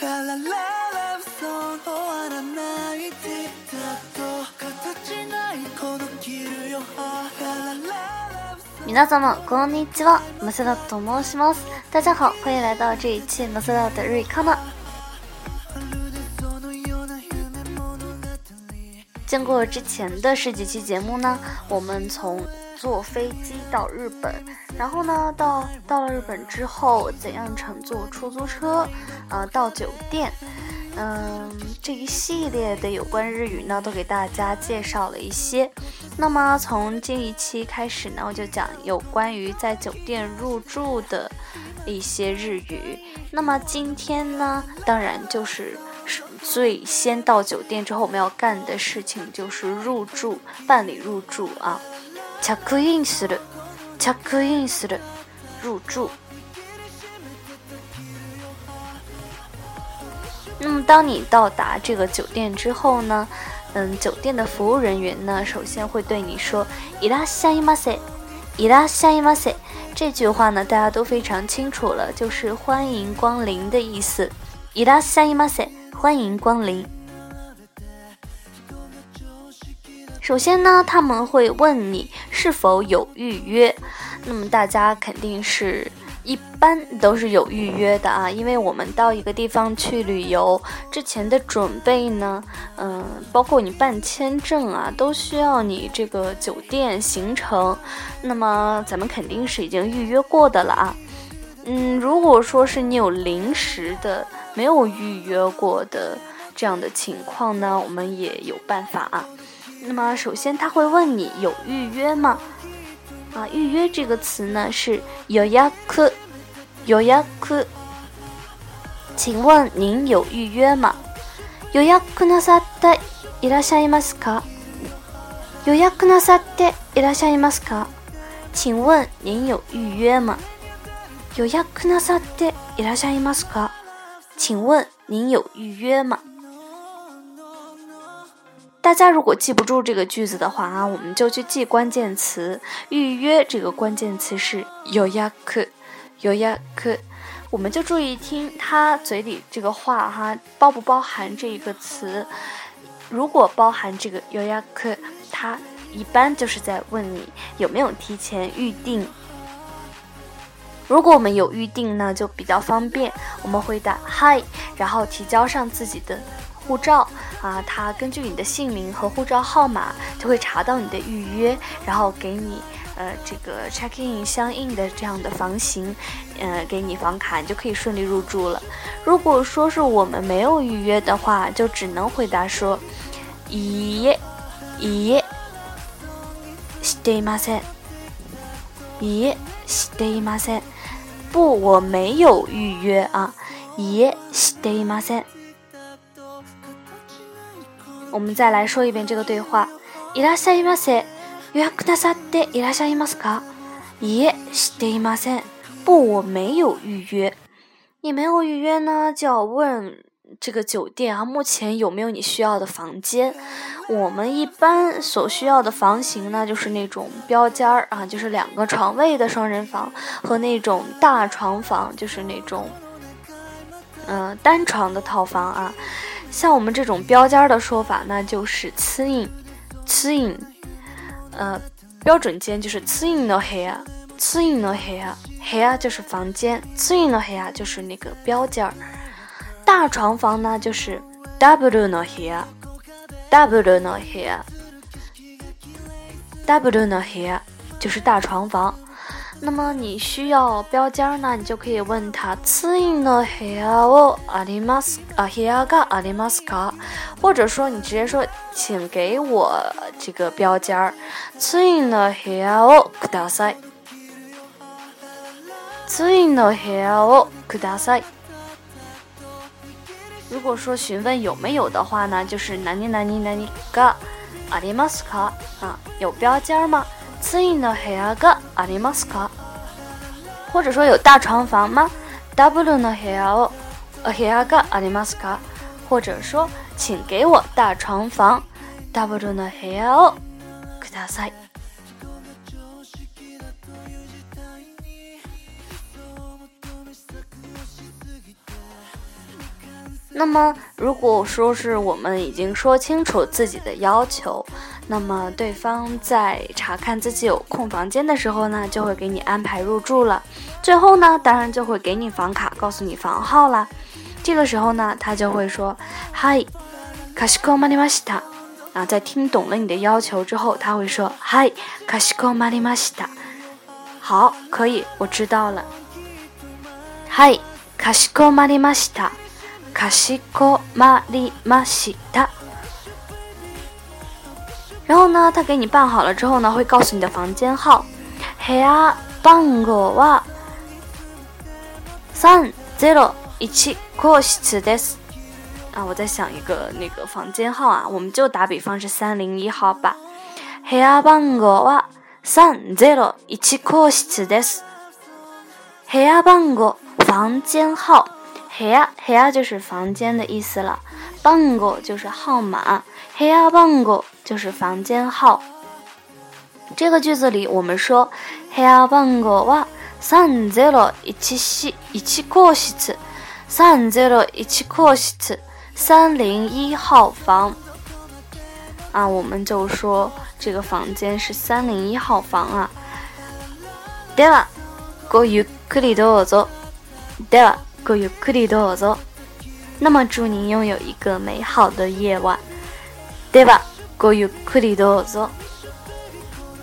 こ皆様、こんにちは。マセダと申します。大家好，欢迎来到这一期马塞达的日语课呢。经过之前的十几期节目呢，我们从坐飞机到日本，然后呢，到到了日本之后，怎样乘坐出租车，呃，到酒店，嗯，这一系列的有关日语呢，都给大家介绍了一些。那么从这一期开始呢，我就讲有关于在酒店入住的一些日语。那么今天呢，当然就是最先到酒店之后我们要干的事情就是入住，办理入住啊。チャックインする、チャックインする、入住。那么当你到达这个酒店之后呢？嗯，酒店的服务人员呢，首先会对你说“伊拉夏伊马塞，伊拉夏伊马塞”这句话呢，大家都非常清楚了，就是欢迎光临的意思。伊拉夏伊马塞，欢迎光临。首先呢，他们会问你 是否有预约，那么大家肯定是。一般都是有预约的啊，因为我们到一个地方去旅游之前的准备呢，嗯，包括你办签证啊，都需要你这个酒店行程，那么咱们肯定是已经预约过的了啊。嗯，如果说是你有临时的没有预约过的这样的情况呢，我们也有办法啊。那么首先他会问你有预约吗？啊，预约这个词呢是有约克，有约克。请问您有预约吗？予約なさっていらっしゃいますか？予約なさっていらっしゃいますか？请问您有预约吗？予約なさっていらっしゃいますか？请问您有预约吗？ 大家如果记不住这个句子的话啊，我们就去记关键词“预约”这个关键词是有やく，有やく，我们就注意听他嘴里这个话哈，包不包含这一个词？如果包含这个有やく，他一般就是在问你有没有提前预定。如果我们有预定呢，就比较方便，我们回答 Hi，然后提交上自己的。 护照啊，它根据你的姓名和护照号码，就会查到你的预约，然后给你呃这个 check in 相应的这样的房型，呃给你房卡，你就可以顺利入住了。如果说是我们没有预约的话，就只能回答说，咦咦，していません。咦，していません。不，我没有预约啊。咦，していません。 我们再来说一遍这个对话。いらっしゃいませ。予約なさっていらっしゃいますか？いえ、していません。不，我没有预约。你没有预约呢，就要问这个酒店啊，目前有没有你需要的房间？我们一般所需要的房型呢，就是那种标间儿啊，就是两个床位的双人房和那种大床房，就是那种嗯单床的套房啊。 像我们这种标间的说法，那就是次印，次印，呃，标准间就是次印的黑啊，次印的黑啊，黑啊就是房间，次印的黑啊就是那个标间儿。大床房呢就是 double 的黑啊，double 的黑啊，double 的黑啊就是大床房。那么你需要标间呢，你就可以问他次印的黑啊哦阿里马斯啊黑啊嘎阿里马斯卡，或者说你直接说，请给我这个标间儿，次印的黑啊哦ください，次印的黑啊哦ください。如果说询问有没有的话呢，就是哪里哪里哪里嘎阿里马斯卡啊，有标间吗？次印的部屋がありますか？ 或者说有大床房吗？double の部屋を部屋がありますか？或者说，请给我大床房，double の部屋をください。 那么，如果说是我们已经说清楚自己的要求，那么对方在查看自己有空房间的时候呢，就会给你安排入住了。最后呢，当然就会给你房卡，告诉你房号啦。这个时候呢，他就会说：“嗨，かしこまりました。”啊，在听懂了你的要求之後，他會說：“嗨，かしこまりました。”好，可以，我知道了。嗨，かしこまりました。 かしこまりました。然后呢，他给你办好了之后呢，会告诉你的房间号。部屋番号は三ゼロ一個室です。啊，我在想一个那个房间号啊，我们就打比方是三零一号吧。部屋番号は三ゼロ一個室です。部屋番号房间号。 黑呀黑呀就是房间的意思了，番号就是号码，黑呀番号就是房间号。这个句子里我们说黑呀番号は三ゼロ一室一個室，三ゼロ一個室，三零一号房。啊，我们就说这个房间是三零一号房啊。では、ごゆっくりどうぞ。では。 ごゆっくりどうぞ。那么祝您拥有一个美好的夜晚。では、ごゆっくりどうぞ。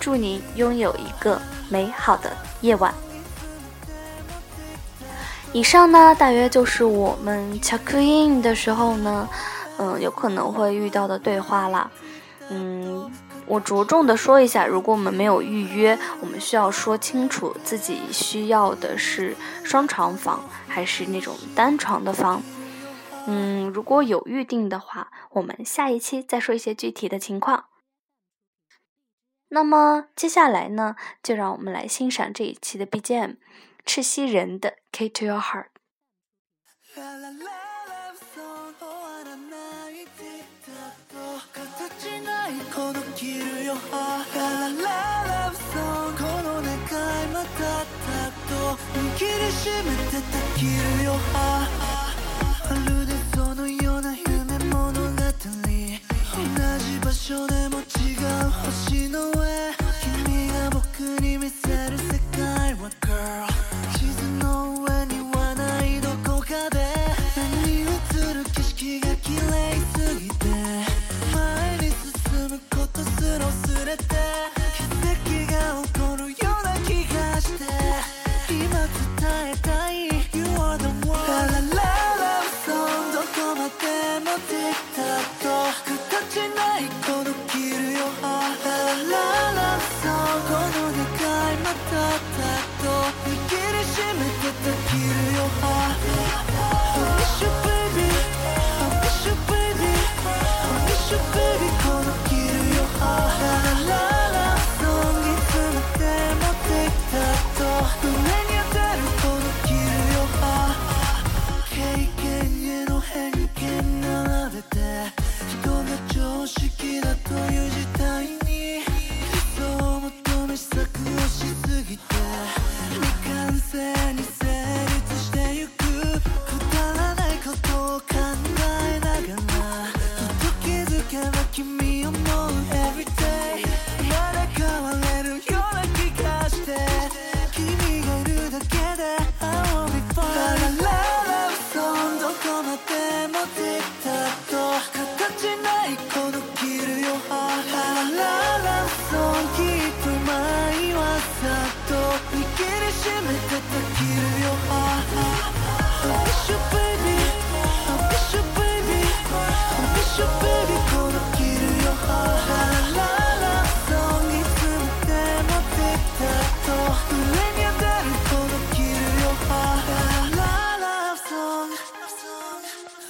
祝您拥有一个美好的夜晚。以上呢，大约就是我们 check in 的时候呢，嗯，有可能会遇到的对话啦。嗯。 我着重的说一下，如果我们没有预约，我们需要说清楚自己需要的是双床房还是那种单床的房。嗯，如果有预定的话，我们下一期再说一些具体的情况。那么接下来呢，就让我们来欣赏这一期的 BGM，赤西仁的《K to Your Heart》。切るよララブソンこの願いまたたと。握りしめてたきるよ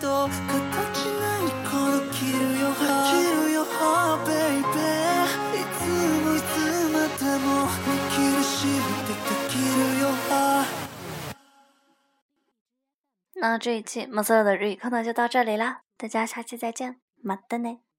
と形ないこのキよハキよハーベイベーいつもいつまでも生きるしってできるよハ那这一期暮色的日语课呢就到这里啦，大家下期再见，马德。